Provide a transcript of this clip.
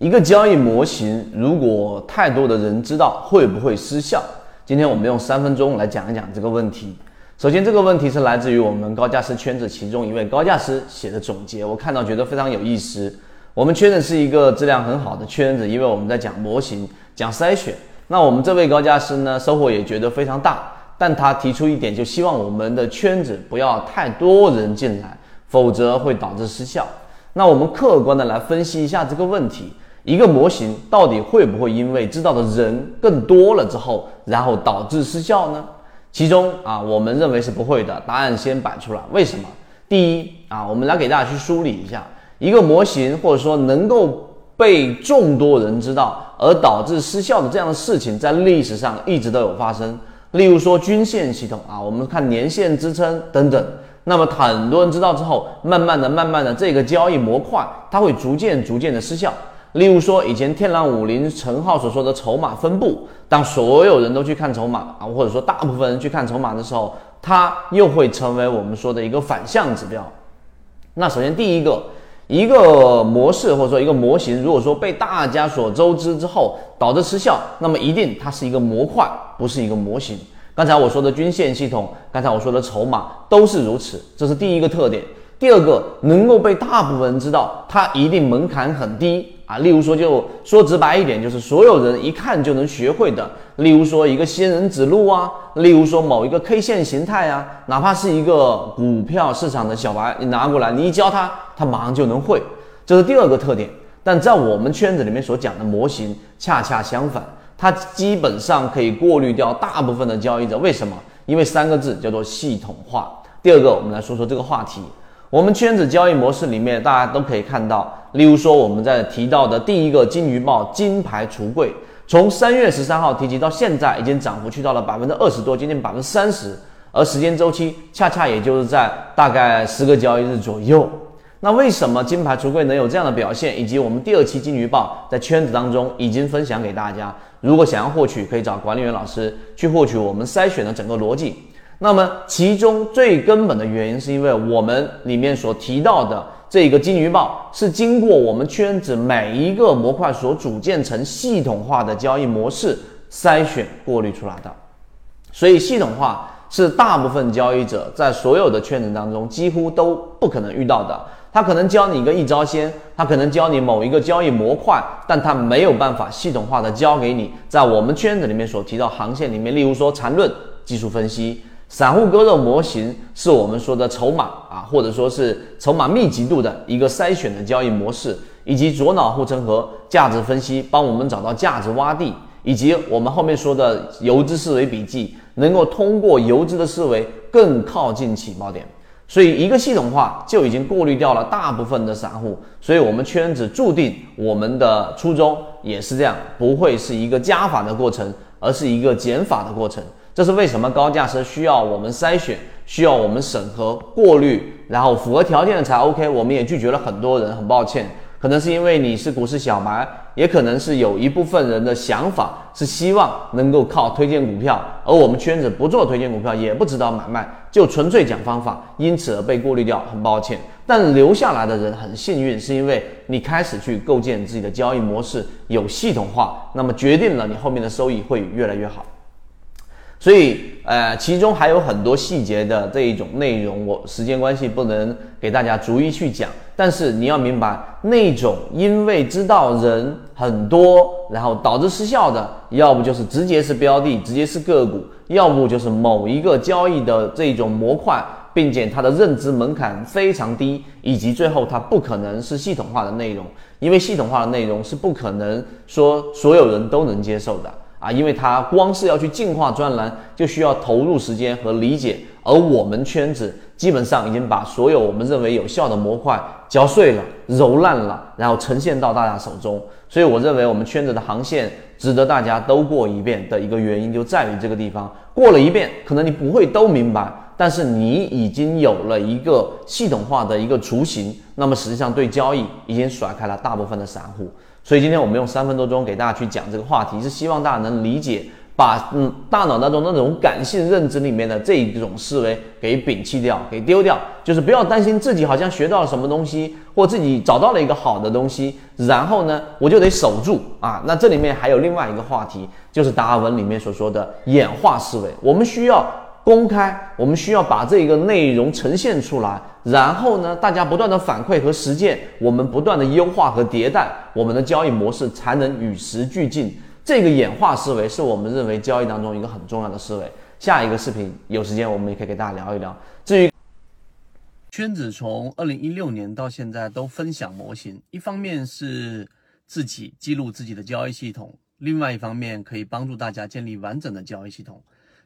一个交易模型，如果太多的人知道，会不会失效？今天我们用三分钟来讲一讲这个问题。首先，这个问题是来自于我们高价师圈子其中一位高价师写的总结，我看到觉得非常有意思。我们圈子是一个质量很好的圈子，因为我们在讲模型、讲筛选。那我们这位高价师呢，收获也觉得非常大，但他提出一点，就希望我们的圈子不要太多人进来，否则会导致失效。那我们客观的来分析一下这个问题。一个模型到底会不会因为知道的人更多了之后，然后导致失效呢？其中啊，我们认为是不会的。答案先摆出来，为什么？第一啊，我们来给大家去梳理一下，一个模型或者说能够被众多人知道而导致失效的这样的事情，在历史上一直都有发生。例如说均线系统啊，我们看年线支撑等等，那么很多人知道之后，慢慢的、慢慢的，这个交易模块它会逐渐、逐渐的失效。例如说，以前天狼五零陈浩所说的筹码分布，当所有人都去看筹码啊，或者说大部分人去看筹码的时候，它又会成为我们说的一个反向指标。那首先第一个，一个模式或者说一个模型，如果说被大家所周知之后导致失效，那么一定它是一个模块，不是一个模型。刚才我说的均线系统，刚才我说的筹码都是如此，这是第一个特点。第二个，能够被大部分人知道，它一定门槛很低。啊，例如说，就说直白一点，就是所有人一看就能学会的。例如说，一个仙人指路啊，例如说某一个 K 线形态啊，哪怕是一个股票市场的小白，你拿过来，你一教他，他马上就能会。这是第二个特点。但在我们圈子里面所讲的模型，恰恰相反，它基本上可以过滤掉大部分的交易者。为什么？因为三个字叫做系统化。第二个，我们来说说这个话题。我们圈子交易模式里面，大家都可以看到，例如说我们在提到的第一个金鱼报金牌橱柜，从三月十三号提及到现在，已经涨幅去到了百分之二十多，接近百分之三十，而时间周期恰恰也就是在大概十个交易日左右。那为什么金牌橱柜能有这样的表现？以及我们第二期金鱼报在圈子当中已经分享给大家，如果想要获取，可以找管理员老师去获取我们筛选的整个逻辑。那么，其中最根本的原因，是因为我们里面所提到的这个金鱼报，是经过我们圈子每一个模块所组建成系统化的交易模式筛选过滤出来的。所以，系统化是大部分交易者在所有的圈子当中几乎都不可能遇到的。他可能教你一个一招鲜，他可能教你某一个交易模块，但他没有办法系统化的教给你在我们圈子里面所提到航线里面，例如说缠论、技术分析。散户割肉模型是我们说的筹码啊，或者说是筹码密集度的一个筛选的交易模式，以及左脑护城河价值分析，帮我们找到价值洼地，以及我们后面说的游资思维笔记，能够通过游资的思维更靠近起爆点。所以一个系统化就已经过滤掉了大部分的散户，所以我们圈子注定我们的初衷也是这样，不会是一个加法的过程，而是一个减法的过程。这是为什么高价值需要我们筛选，需要我们审核过滤，然后符合条件的才 OK。我们也拒绝了很多人，很抱歉，可能是因为你是股市小白，也可能是有一部分人的想法是希望能够靠推荐股票，而我们圈子不做推荐股票，也不知道买卖，就纯粹讲方法，因此而被过滤掉，很抱歉。但留下来的人很幸运，是因为你开始去构建自己的交易模式，有系统化，那么决定了你后面的收益会越来越好。所以，呃，其中还有很多细节的这一种内容，我时间关系不能给大家逐一去讲。但是你要明白，那种因为知道人很多，然后导致失效的，要不就是直接是标的，直接是个股，要不就是某一个交易的这种模块，并且它的认知门槛非常低，以及最后它不可能是系统化的内容，因为系统化的内容是不可能说所有人都能接受的。啊，因为它光是要去进化专栏，就需要投入时间和理解，而我们圈子基本上已经把所有我们认为有效的模块嚼碎了、揉烂了，然后呈现到大家手中。所以我认为我们圈子的航线值得大家都过一遍的一个原因就在于这个地方，过了一遍，可能你不会都明白，但是你已经有了一个系统化的一个雏形，那么实际上对交易已经甩开了大部分的散户。所以今天我们用三分多钟给大家去讲这个话题，是希望大家能理解，把嗯大脑当中那种感性认知里面的这一种思维给摒弃掉，给丢掉，就是不要担心自己好像学到了什么东西，或自己找到了一个好的东西，然后呢我就得守住啊。那这里面还有另外一个话题，就是达尔文里面所说的演化思维，我们需要公开，我们需要把这个内容呈现出来，然后呢大家不断的反馈和实践，我们不断的优化和迭代，我们的交易模式才能与时俱进。这个演化思维是我们认为交易当中一个很重要的思维。下一个视频有时间我们也可以给大家聊一聊。至于圈子从二零一六年到现在都分享模型，一方面是自己记录自己的交易系统，另外一方面可以帮助大家建立完整的交易系统。